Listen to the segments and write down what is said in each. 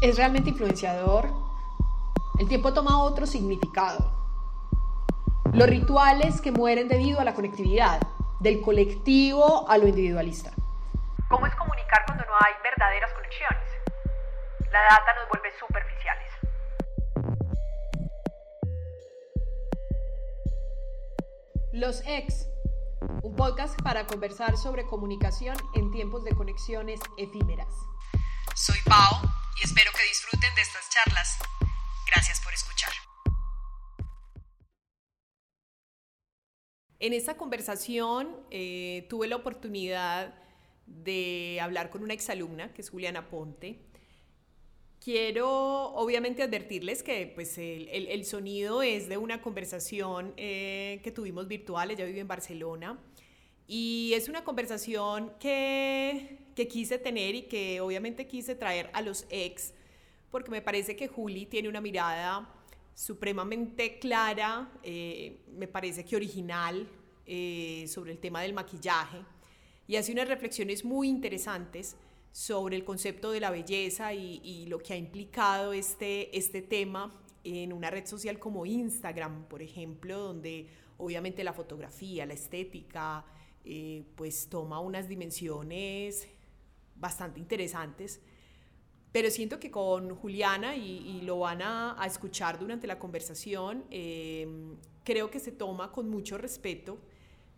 es realmente influenciador, el tiempo toma otro significado. Los rituales que mueren debido a la conectividad, del colectivo a lo individualista. ¿Cómo es comunicar cuando no hay verdaderas conexiones? La data nos vuelve superficiales. Los ex, un podcast para conversar sobre comunicación en tiempos de conexiones efímeras. Soy Pau y espero que disfruten de estas charlas. Gracias por escuchar. En esta conversación eh, tuve la oportunidad de hablar con una exalumna, que es Juliana Ponte. Quiero obviamente advertirles que pues, el, sonido es de una conversación eh, que tuvimos virtual, ella vive en Barcelona, y es una conversación que, que quise tener y que obviamente quise traer a los ex, porque me parece que Juli tiene una mirada supremamente clara, eh, me parece que original, eh, sobre el tema del maquillaje y hace unas reflexiones muy interesantes sobre el concepto de la belleza y, lo que ha implicado este, este tema en una red social como Instagram, por ejemplo, donde obviamente la fotografía, la estética, eh, pues toma unas dimensiones bastante interesantes. Pero siento que con Juliana, y, lo van a, escuchar durante la conversación, eh, creo que se toma con mucho respeto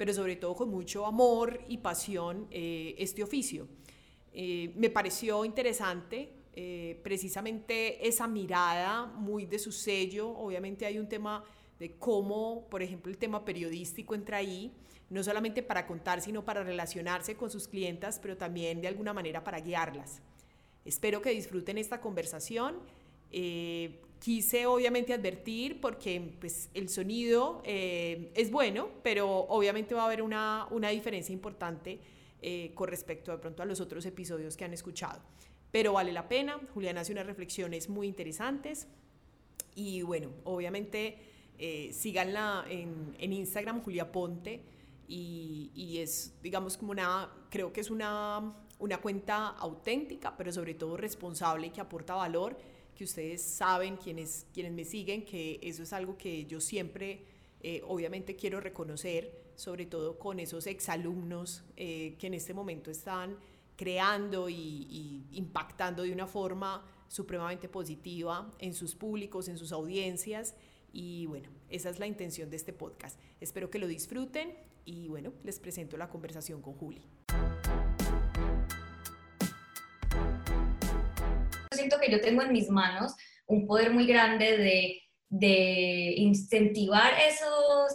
pero sobre todo con mucho amor y pasión eh, este oficio. Eh, me pareció interesante eh, precisamente esa mirada muy de su sello. Obviamente hay un tema de cómo, por ejemplo, el tema periodístico entra ahí, no solamente para contar, sino para relacionarse con sus clientas, pero también de alguna manera para guiarlas. Espero que disfruten esta conversación quise obviamente advertir porque pues, el sonido eh, es bueno, pero obviamente va a haber una, una diferencia importante eh, con respecto de pronto a los otros episodios que han escuchado. Pero vale la pena, Julián hace unas reflexiones muy interesantes y bueno, obviamente eh, síganla en, Instagram, Julia Ponte, y, es, digamos, como una, creo que es una, una cuenta auténtica, pero sobre todo responsable y que aporta valor que ustedes saben, quienes, quienes me siguen, que eso es algo que yo siempre, eh, obviamente, quiero reconocer, sobre todo con esos exalumnos eh, que en este momento están creando y, impactando de una forma supremamente positiva en sus públicos, en sus audiencias. Y bueno, esa es la intención de este podcast. Espero que lo disfruten y bueno, les presento la conversación con Juli. siento que yo tengo en mis manos un poder muy grande de, incentivar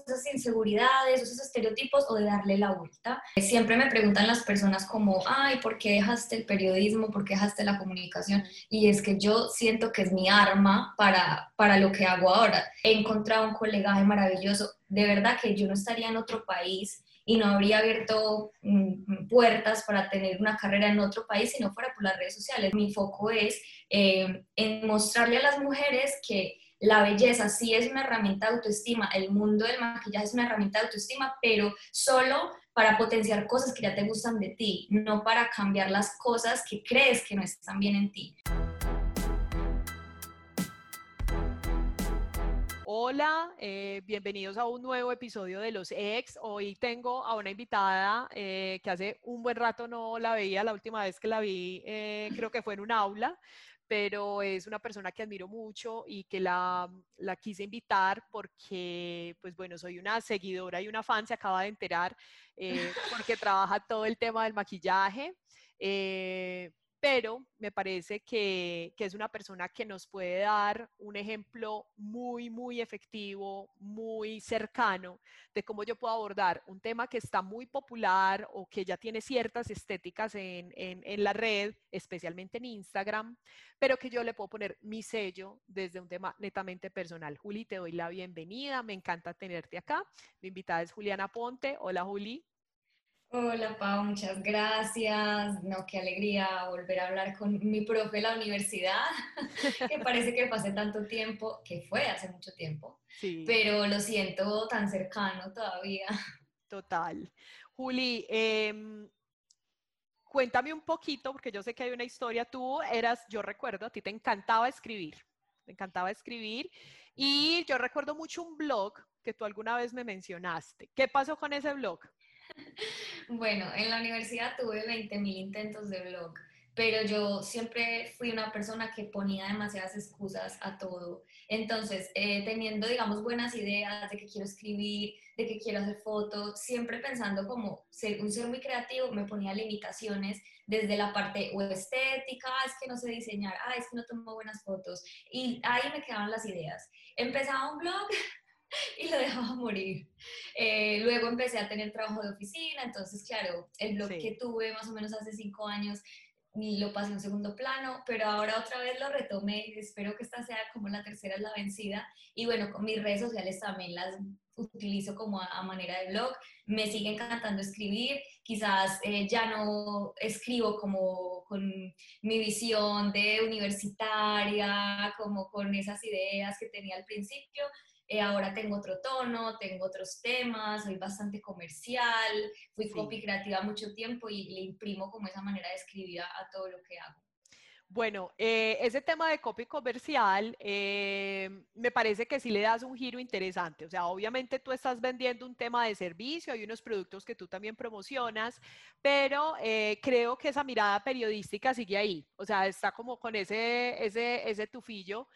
esas inseguridades, esos estereotipos o de darle la vuelta. Siempre me preguntan las personas como, ay, ¿por qué dejaste el periodismo? ¿Por qué dejaste la comunicación? Y es que yo siento que es mi arma para, para lo que hago ahora. He encontrado un colegaje maravilloso. De verdad que yo no estaría en otro país y no habría abierto mm, puertas para tener una carrera en otro país si no fuera por las redes sociales. Mi foco es eh, en mostrarle a las mujeres que la belleza sí es una herramienta de autoestima, el mundo del maquillaje es una herramienta de autoestima, pero solo para potenciar cosas que ya te gustan de ti, no para cambiar las cosas que crees que no están bien en ti. Hola, eh, bienvenidos a un nuevo episodio de Los Ex. Hoy tengo a una invitada eh, que hace un buen rato no la veía, la última vez que la vi eh, creo que fue en un aula, pero es una persona que admiro mucho y que la, la, quise invitar porque, pues bueno, soy una seguidora y una fan, se acaba de enterar, porque trabaja todo el tema del maquillaje pero me parece que, es una persona que nos puede dar un ejemplo muy, muy efectivo, muy cercano de cómo yo puedo abordar un tema que está muy popular o que ya tiene ciertas estéticas en, en la red, especialmente en Instagram, pero que yo le puedo poner mi sello desde un tema netamente personal. Juli, te doy la bienvenida, me encanta tenerte acá. Mi invitada es Juliana Ponte. Hola, Juli. Hola Pau, muchas gracias. No, qué alegría volver a hablar con mi profe de la universidad, que parece que pasé tanto tiempo, que fue hace mucho tiempo, pero lo siento tan cercano todavía. Total. Juli, em, cuéntame un poquito, porque yo sé que hay una historia. Tú eras, yo recuerdo, a ti te encantaba escribir, te encantaba escribir. Y yo recuerdo mucho un blog que tú alguna vez me mencionaste. ¿Qué pasó con ese blog? Bueno, en la universidad tuve 20.000 intentos de blog pero yo siempre fui una persona que ponía demasiadas excusas a todo. Entonces, eh, teniendo, digamos, buenas ideas de que quiero escribir, de que quiero hacer fotos, siempre pensando como ser un ser muy creativo, me ponía limitaciones desde la parte estética, ah, es que no sé diseñar, ah, es que no tomo buenas fotos, y ahí me quedaban las ideas. Empezaba un blog y lo dejaba morir. Eh, luego empecé a tener trabajo de oficina, entonces, claro, el blog que tuve más o menos hace cinco años lo pasé en segundo plano, pero ahora otra vez lo retomé y espero que esta sea como la tercera es la vencida. Y bueno, con mis redes sociales también las utilizo como a, manera de blog. Me sigue encantando escribir, quizás eh, ya no escribo como con mi visión de universitaria, como con esas ideas que tenía al principio, eh, ahora tengo otro tono, tengo otros temas, soy bastante comercial, fui copy creativa mucho tiempo y le imprimo como esa manera de escribir a, todo lo que hago. Bueno, eh, ese tema de copy comercial eh, me parece que sí le das un giro interesante. O sea, obviamente tú estás vendiendo un tema de servicio, hay unos productos que tú también promocionas, pero creo que esa mirada periodística sigue ahí. O sea, está como con ese, ese, ese tufillo.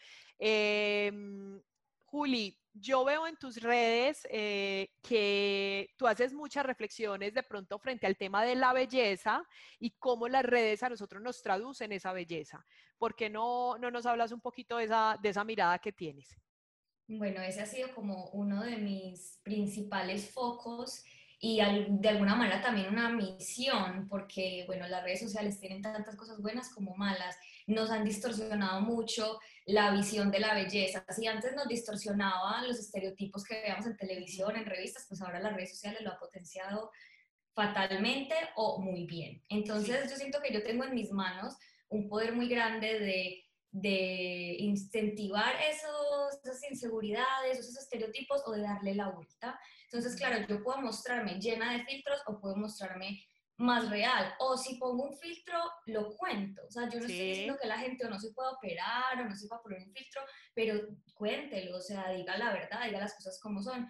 Juli, yo veo en tus redes eh, que tú haces muchas reflexiones de pronto frente al tema de la belleza y cómo las redes a nosotros nos traducen esa belleza. ¿Por qué no, no nos hablas un poquito de esa, de esa mirada que tienes? Bueno, ese ha sido como uno de mis principales focos y de alguna manera también una misión, porque bueno, las redes sociales tienen tantas cosas buenas como malas, nos han distorsionado mucho la visión de la belleza. Si antes nos distorsionaban los estereotipos que veíamos en televisión, en revistas, pues ahora las redes sociales lo ha potenciado fatalmente o muy bien. Entonces yo siento que yo tengo en mis manos un poder muy grande de de incentivar esos, esas inseguridades, esos estereotipos o de darle la vuelta. Entonces, claro, yo puedo mostrarme llena de filtros o puedo mostrarme más real. O si pongo un filtro, lo cuento. O sea, yo no estoy diciendo que la gente o no se pueda operar o no se pueda poner un filtro, pero cuéntelo, o sea, diga la verdad, diga las cosas como son.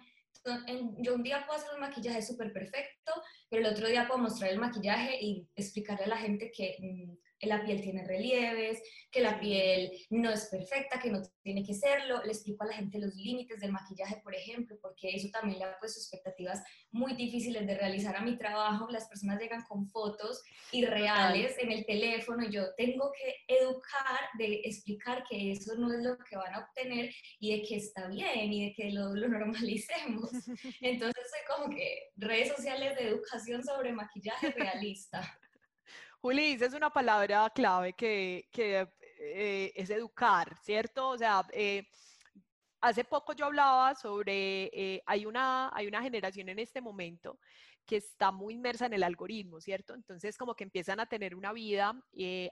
yo un día puedo hacer un maquillaje súper perfecto, pero el otro día puedo mostrar el maquillaje y explicarle a la gente que mm, la piel tiene relieves, que la piel no es perfecta, que no tiene que serlo. Le explico a la gente los límites del maquillaje, por ejemplo, porque eso también le ha puesto expectativas muy difíciles de realizar a mi trabajo. Las personas llegan con fotos irreales en el teléfono y yo tengo que educar, de explicar que eso no es lo que van a obtener y de que está bien y de que lo, lo normalicemos. Entonces soy como que redes sociales de educación sobre maquillaje realista. Juli, es una palabra clave que, eh, es educar, ¿cierto? O sea, eh, hace poco yo hablaba sobre, eh, hay, una, hay una generación en este momento que está muy inmersa en el algoritmo, ¿cierto? Entonces como que empiezan a tener una vida,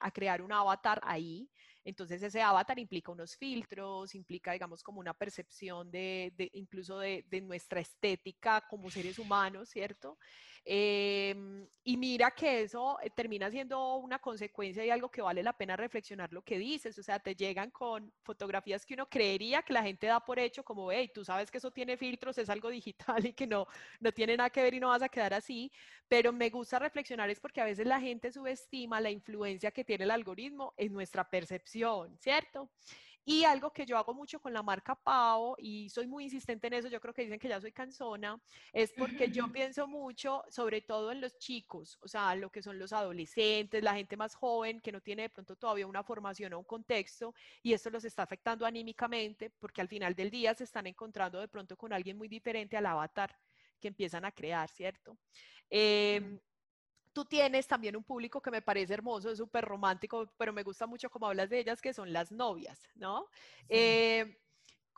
a crear un avatar ahí, entonces ese avatar implica unos filtros, implica, digamos, como una percepción de, incluso de, nuestra estética como seres humanos, ¿cierto? Em, y mira que eso eh, termina siendo una consecuencia y algo que vale la pena reflexionar lo que dices, o sea, te llegan con fotografías que uno creería que la gente da por hecho, como, hey, tú sabes que eso tiene filtros, es algo digital y que no, no tiene nada que ver y no vas a quedar así, pero me gusta reflexionar es porque a veces la gente subestima la influencia que tiene el algoritmo en nuestra percepción, ¿cierto? Y algo que yo hago mucho con la marca Pau, y soy muy insistente en eso, yo creo que dicen que ya soy cansona, es porque yo pienso mucho, sobre todo en los chicos, o sea, lo que son los adolescentes, la gente más joven que no tiene de pronto todavía una formación o un contexto, y esto los está afectando anímicamente, porque al final del día se están encontrando de pronto con alguien muy diferente al avatar que empiezan a crear, ¿cierto? Eh, Tú tienes también un público que me parece hermoso, es súper romántico, pero me gusta mucho como hablas de ellas, que son las novias, ¿no? Eh,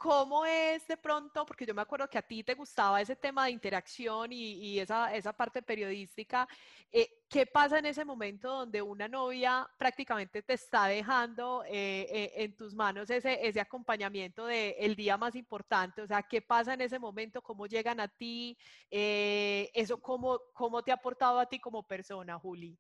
¿Cómo es de pronto? Porque yo me acuerdo que a ti te gustaba ese tema de interacción y, esa, esa, parte periodística. Eh, ¿Qué pasa en ese momento donde una novia prácticamente te está dejando eh, eh, en tus manos ese, ese acompañamiento del el día más importante? O sea, ¿qué pasa en ese momento? ¿Cómo llegan a ti? ¿Eso cómo, cómo te ha aportado a ti como persona, Juli?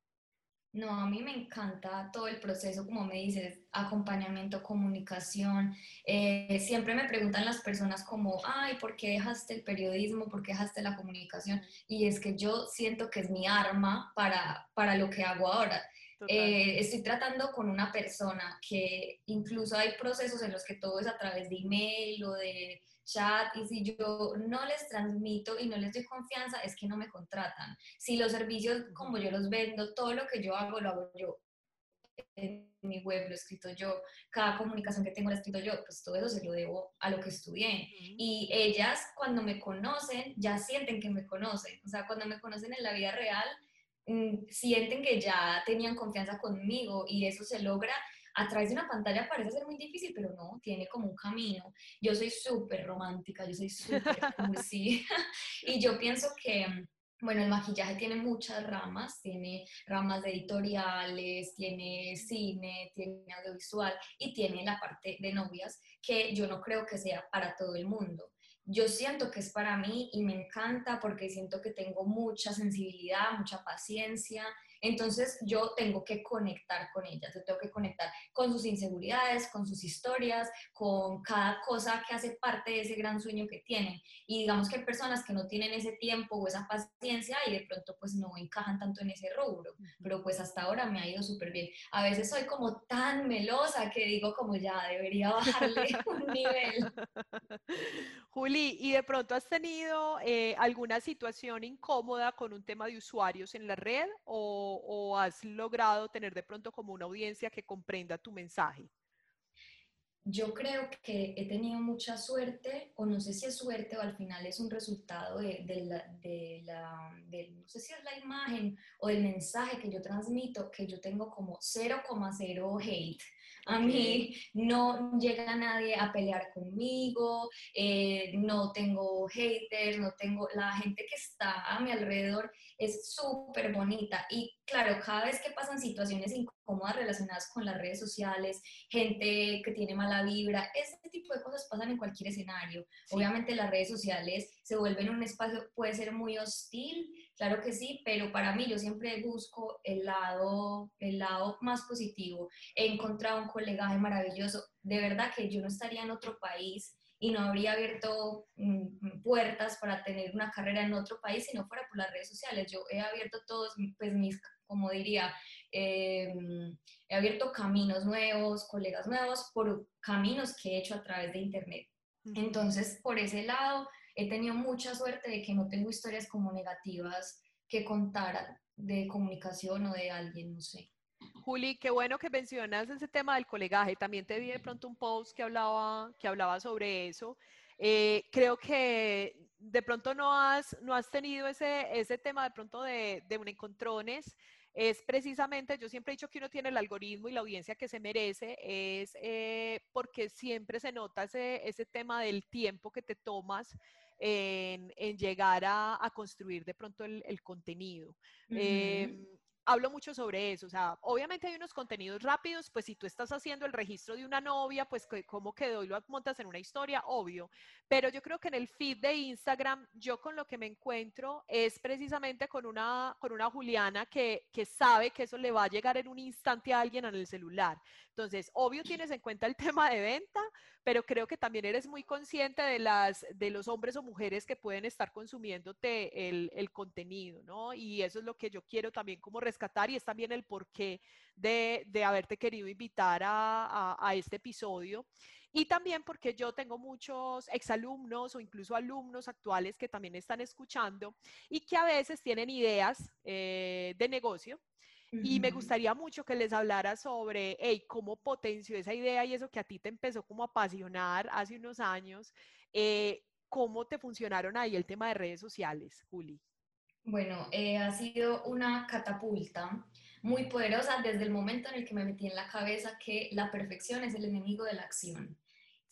No, a mí me encanta todo el proceso, como me dices, acompañamiento, comunicación. Eh, siempre me preguntan las personas como, ay, ¿por qué dejaste el periodismo? ¿Por qué dejaste la comunicación? Y es que yo siento que es mi arma para, para lo que hago ahora. Eh, estoy tratando con una persona que incluso hay procesos en los que todo es a través de email o de chat y si yo no les transmito y no les doy confianza es que no me contratan. Si los servicios como yo los vendo, todo lo que yo hago lo hago yo. En mi web lo he escrito yo, cada comunicación que tengo lo he escrito yo, pues todo eso se lo debo a lo que estudié. Y ellas cuando me conocen ya sienten que me conocen, o sea, cuando me conocen en la vida real, sienten que ya tenían confianza conmigo y eso se logra a través de una pantalla parece ser muy difícil, pero no, tiene como un camino. Yo soy súper romántica, yo soy súper cursi y yo pienso que... Bueno, el maquillaje tiene muchas ramas, tiene ramas de editoriales, tiene cine, tiene audiovisual y tiene la parte de novias que yo no creo que sea para todo el mundo yo siento que es para mí y me encanta porque siento que tengo mucha sensibilidad, mucha paciencia entonces yo tengo que conectar con ellas, yo tengo que conectar con sus inseguridades, con sus historias, con cada cosa que hace parte de ese gran sueño que tienen. Y digamos que hay personas que no tienen ese tiempo o esa paciencia y de pronto pues no encajan tanto en ese rubro, pero pues hasta ahora me ha ido súper bien. A veces soy como tan melosa que digo como ya debería bajarle un nivel. Juli, ¿y de pronto has tenido eh, alguna situación incómoda con un tema de usuarios en la red o o, has logrado tener de pronto como una audiencia que comprenda tu mensaje? Yo creo que he tenido mucha suerte, o no sé si es suerte o al final es un resultado de, la, no sé si es la imagen o del mensaje que yo transmito, que yo tengo como 0,0 hate. A mí no llega nadie a pelear conmigo, eh, no tengo haters, no tengo, la gente que está a mi alrededor es súper bonita. Y claro, cada vez que pasan situaciones incómodas relacionadas con las redes sociales, gente que tiene mala vibra, ese tipo de cosas pasan en cualquier escenario. Obviamente las redes sociales se vuelven un espacio, puede ser muy hostil, claro que sí, pero para mí yo siempre busco el lado, el lado más positivo. He encontrado un colegaje maravilloso, de verdad que yo no estaría en otro país y no habría abierto mm, puertas para tener una carrera en otro país si no fuera por las redes sociales. Yo he abierto todos pues, mis, como diría, em, he abierto caminos nuevos, colegas nuevos, por caminos que he hecho a través de Internet. Entonces, por ese lado, he tenido mucha suerte de que no tengo historias como negativas que contar de comunicación o de alguien, no sé. Juli, qué bueno que mencionas ese tema del colegaje. También te vi de pronto un post que hablaba, que hablaba sobre eso. Eh, creo que de pronto no has, no has tenido ese, ese tema de pronto de, de un encontrones. Es precisamente, yo siempre he dicho que uno tiene el algoritmo y la audiencia que se merece, es eh, porque siempre se nota ese, ese tema del tiempo que te tomas en, en llegar a, a, construir de pronto el, el contenido hablo mucho sobre eso. O sea, obviamente hay unos contenidos rápidos, pues si tú estás haciendo el registro de una novia, pues cómo quedó y lo montas en una historia, obvio. Pero yo creo que en el feed de Instagram, yo con lo que me encuentro es precisamente con una, con una Juliana que, que sabe que eso le va a llegar en un instante a alguien en el celular. Entonces, obvio tienes en cuenta el tema de venta, pero creo que también eres muy consciente de, las, de los hombres o mujeres que pueden estar consumiéndote el, el contenido, ¿no? Y eso es lo que yo quiero también como rescatar y es también el porqué de, de haberte querido invitar a, a, este episodio. Y también porque yo tengo muchos exalumnos o incluso alumnos actuales que también están escuchando y que a veces tienen ideas eh, de negocio y me gustaría mucho que les hablara sobre, hey, cómo potenció esa idea y eso que a ti te empezó como a apasionar hace unos años. Eh, ¿Cómo te funcionaron ahí el tema de redes sociales, Juli? Bueno, eh, ha sido una catapulta muy poderosa desde el momento en el que me metí en la cabeza que la perfección es el enemigo de la acción.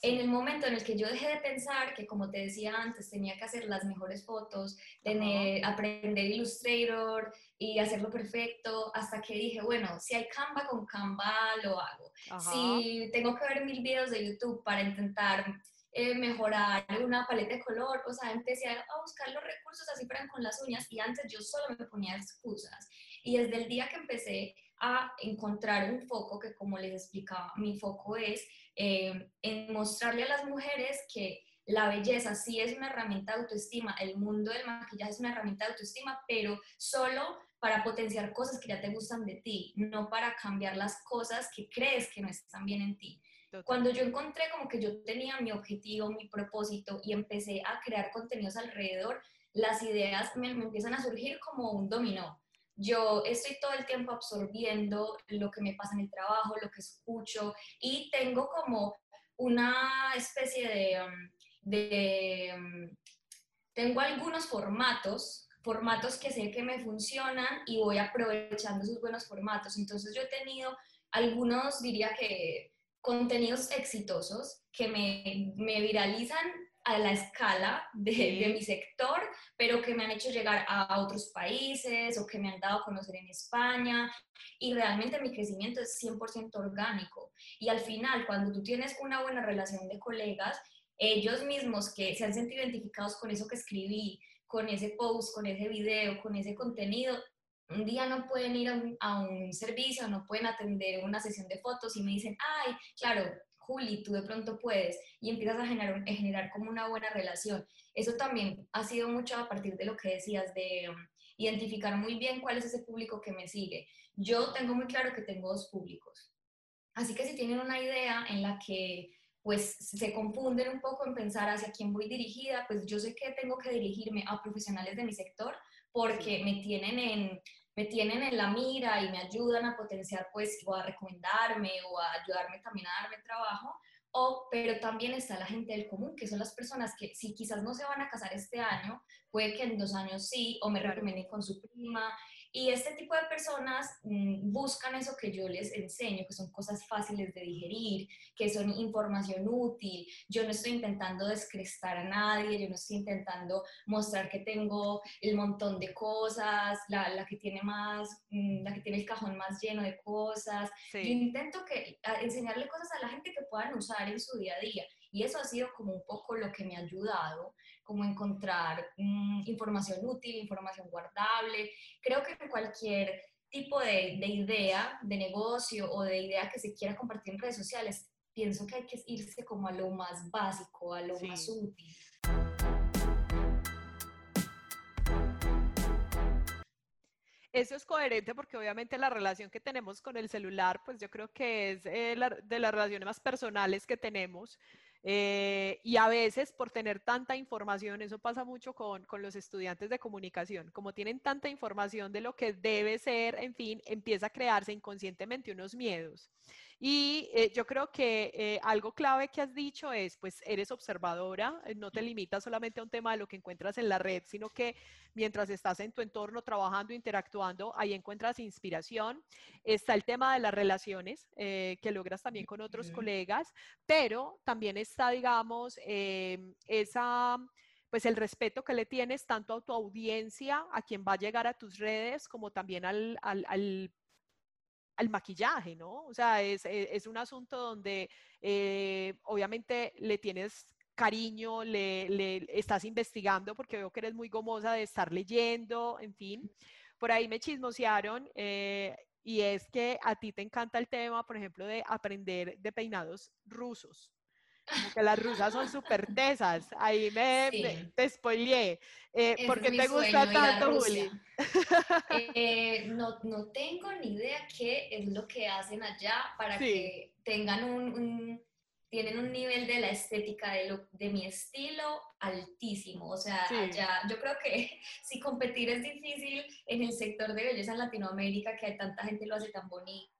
En el momento en el que yo dejé de pensar que, como te decía antes, tenía que hacer las mejores fotos, tener, aprender Illustrator y hacerlo perfecto, hasta que dije, bueno, si hay Canva con Canva, lo hago. Si tengo que ver mil videos de YouTube para intentar eh, mejorar una paleta de color, o sea, empecé a buscar los recursos así para con las uñas y antes yo solo me ponía excusas. Y desde el día que empecé a encontrar un foco que, como les explicaba, mi foco es eh, en mostrarle a las mujeres que la belleza sí es una herramienta de autoestima, el mundo del maquillaje es una herramienta de autoestima, pero solo para potenciar cosas que ya te gustan de ti, no para cambiar las cosas que crees que no están bien en ti. Cuando yo encontré como que yo tenía mi objetivo, mi propósito y empecé a crear contenidos alrededor, las ideas me, me empiezan a surgir como un dominó. Yo estoy todo el tiempo absorbiendo lo que me pasa en el trabajo, lo que escucho y tengo como una especie de, um, um, tengo algunos formatos formatos que sé que me funcionan y voy aprovechando esos buenos formatos. Entonces yo he tenido algunos, diría que, contenidos exitosos que me, me viralizan a la escala de, de, mi sector, pero que me han hecho llegar a otros países o que me han dado a conocer en España. Y realmente mi crecimiento es 100% orgánico. Y al final, cuando tú tienes una buena relación de colegas, ellos mismos que se han sentido identificados con eso que escribí, con ese post, con ese video, con ese contenido, un día no pueden ir a un, servicio, no pueden atender una sesión de fotos y me dicen, ay, claro, Juli, tú de pronto puedes, y empiezas a generar, a generar como una buena relación. Eso también ha sido mucho a partir de lo que decías, de um, identificar muy bien cuál es ese público que me sigue. Yo tengo muy claro que tengo dos públicos. Así que si tienen una idea en la que pues se confunden un poco en pensar hacia quién voy dirigida, pues yo sé que tengo que dirigirme a profesionales de mi sector porque me tienen en me tienen en la mira y me ayudan a potenciar pues o a recomendarme o a ayudarme también a darme trabajo, o, pero también está la gente del común, que son las personas que si quizás no se van a casar este año, puede que en dos años sí, o me recomienden con su prima, y este tipo de personas mm, buscan eso que yo les enseño, que son cosas fáciles de digerir, que son información útil. Yo no estoy intentando descrestar a nadie, yo no estoy intentando mostrar que tengo el montón de cosas, la, la que tiene más, mm, la que tiene el cajón más lleno de cosas. Yo intento que, enseñarle cosas a la gente que puedan usar en su día a día. Y eso ha sido como un poco lo que me ha ayudado, como encontrar mm, información útil, información guardable. Creo que cualquier tipo de, de, idea de negocio o de idea que se quiera compartir en redes sociales, pienso que hay que irse como a lo más básico, a lo más útil. Eso es coherente porque obviamente la relación que tenemos con el celular, pues yo creo que es eh, de las relaciones más personales que tenemos. Eh, y a veces por tener tanta información, eso pasa mucho con, con, los estudiantes de comunicación, como tienen tanta información de lo que debe ser, en fin, empieza a crearse inconscientemente unos miedos. Y eh, yo creo que eh, algo clave que has dicho es, pues eres observadora, no te limitas solamente a un tema de lo que encuentras en la red, sino que mientras estás en tu entorno trabajando, interactuando, ahí encuentras inspiración. Está el tema de las relaciones que logras también con otros colegas, pero también es está, digamos, em, esa, pues el respeto que le tienes tanto a tu audiencia, a quien va a llegar a tus redes, como también al, al, al, maquillaje, ¿no? O sea, es, es, un asunto donde eh, obviamente le tienes cariño, le, le, estás investigando porque veo que eres muy gomosa de estar leyendo, en fin. Por ahí me chismosearon eh, y es que a ti te encanta el tema, por ejemplo, de aprender de peinados rusos. Como que las rusas son súper tesas. Ahí me, te spoileé. Eh, ¿Por qué te gusta tanto, Juli? Eh, no, no tengo ni idea qué es lo que hacen allá para que tengan un, tienen un nivel de la estética de, lo, de mi estilo altísimo. O sea, allá, yo creo que si competir es difícil en el sector de belleza en Latinoamérica, que hay tanta gente lo hace tan bonito,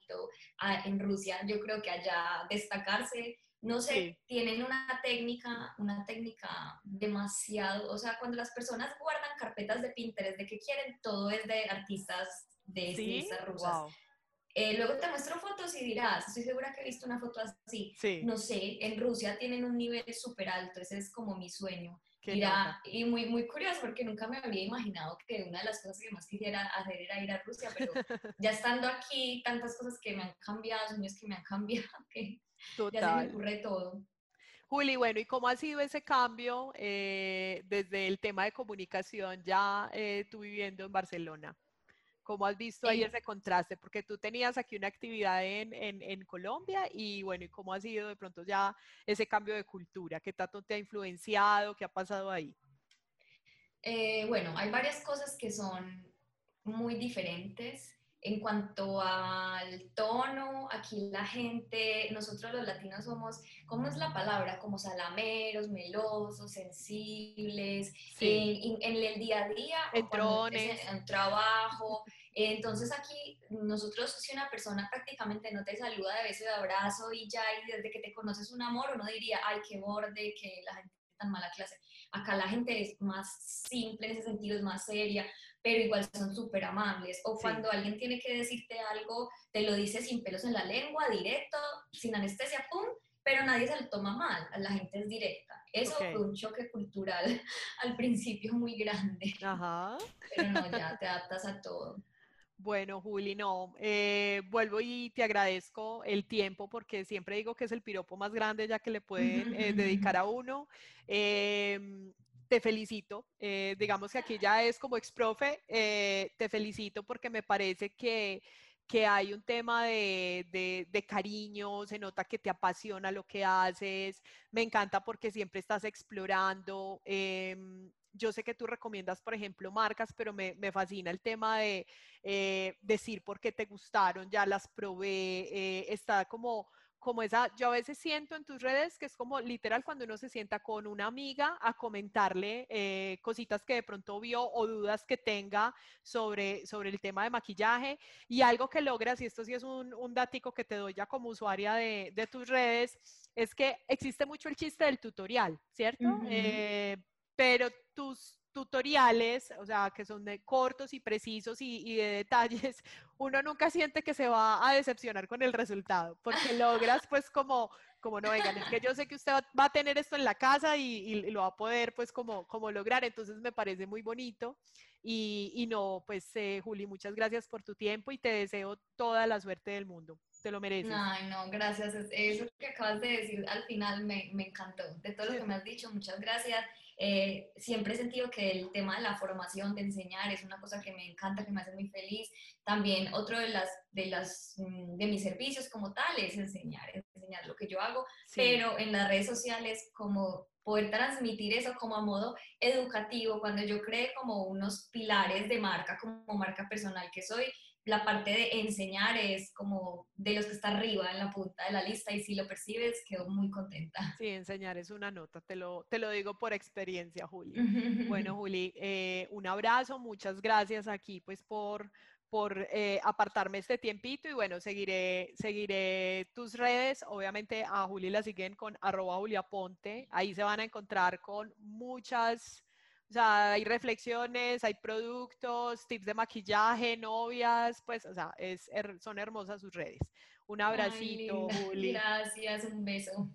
en Rusia, yo creo que allá destacarse no sé, tienen una técnica, una técnica demasiado, o sea, cuando las personas guardan carpetas de Pinterest de que quieren, todo es de artistas, de estilistas rusas. Eh, luego te muestro fotos y dirás, estoy segura que he visto una foto así. No sé, en Rusia tienen un nivel súper alto, ese es como mi sueño. Mira, y muy, muy curioso porque nunca me habría imaginado que una de las cosas que más quisiera hacer era ir a Rusia, pero ya estando aquí, tantas cosas que me han cambiado, sueños que me han cambiado, que Total. Ya se me ocurre todo. Juli, bueno, ¿y cómo ha sido ese cambio eh, desde el tema de comunicación ya eh, tú viviendo en Barcelona? ¿Cómo has visto ahí ese contraste? Porque tú tenías aquí una actividad en, en, en, Colombia y bueno, ¿y cómo ha sido de pronto ya ese cambio de cultura? ¿Qué tanto te ha influenciado? ¿Qué ha pasado ahí? Eh, bueno, hay varias cosas que son muy diferentes. En cuanto al tono, aquí la gente, nosotros los latinos somos, ¿cómo es la palabra? Como salameros, melosos, sensibles, en, el día a día, en, en, en trabajo. Entonces aquí nosotros, si una persona prácticamente no te saluda de beso y de abrazo y ya, y desde que te conoces un amor, uno diría, ay, qué borde, que la gente tan mala clase. Acá la gente es más simple en ese sentido, es más seria, pero igual son súper amables. O cuando alguien tiene que decirte algo, te lo dice sin pelos en la lengua, directo, sin anestesia, ¡pum! Pero nadie se lo toma mal, la gente es directa. Eso fue un choque cultural al principio muy grande. Ajá. Pero no, ya te adaptas a todo. Bueno, Juli, no, eh, vuelvo y te agradezco el tiempo porque siempre digo que es el piropo más grande ya que le pueden eh, dedicar a uno. Em, te felicito, eh, digamos que aquí ya es como ex profe, te felicito porque me parece que, que hay un tema de, de, de, cariño, se nota que te apasiona lo que haces, me encanta porque siempre estás explorando. Em, yo sé que tú recomiendas, por ejemplo, marcas, pero me, fascina el tema de eh, decir por qué te gustaron, ya las probé, eh, está como, como esa, yo a veces siento en tus redes que es como literal cuando uno se sienta con una amiga a comentarle eh, cositas que de pronto vio o dudas que tenga sobre, sobre el tema de maquillaje y algo que logras, y esto sí es un, un dático que te doy ya como usuaria de, de tus redes, es que existe mucho el chiste del tutorial, ¿cierto? pero tus tutoriales, o sea, que son de cortos y precisos y, de detalles, uno nunca siente que se va a decepcionar con el resultado, porque logras pues como, como no, vengan, es que yo sé que usted va, a tener esto en la casa y, lo va a poder pues como, como lograr, entonces me parece muy bonito y, y no, pues eh, Juli, muchas gracias por tu tiempo y te deseo toda la suerte del mundo te lo mereces. Ay, no, gracias. Eso que acabas de decir al final me, me encantó. De todo lo que me has dicho, muchas gracias. Eh, siempre he sentido que el tema de la formación, de enseñar, es una cosa que me encanta, que me hace muy feliz. También otro de, las, de, las, mm, de mis servicios como tal es enseñar, enseñar lo que yo hago, pero en las redes sociales como poder transmitir eso como a modo educativo, cuando yo creé como unos pilares de marca, como marca personal que soy, la parte de enseñar es como de los que está arriba en la punta de la lista y si lo percibes, quedo muy contenta. Sí, enseñar es una nota, te lo, te lo digo por experiencia, Juli. bueno, Juli, eh, un abrazo, muchas gracias aquí pues por, por eh, apartarme este tiempito y bueno, seguiré, seguiré tus redes. Obviamente a Juli la siguen con arroba Ponte. Ahí se van a encontrar con muchas o sea, hay reflexiones, hay productos, tips de maquillaje, novias, pues, o sea, es, son hermosas sus redes. Un abracito, Juli. Gracias, un beso.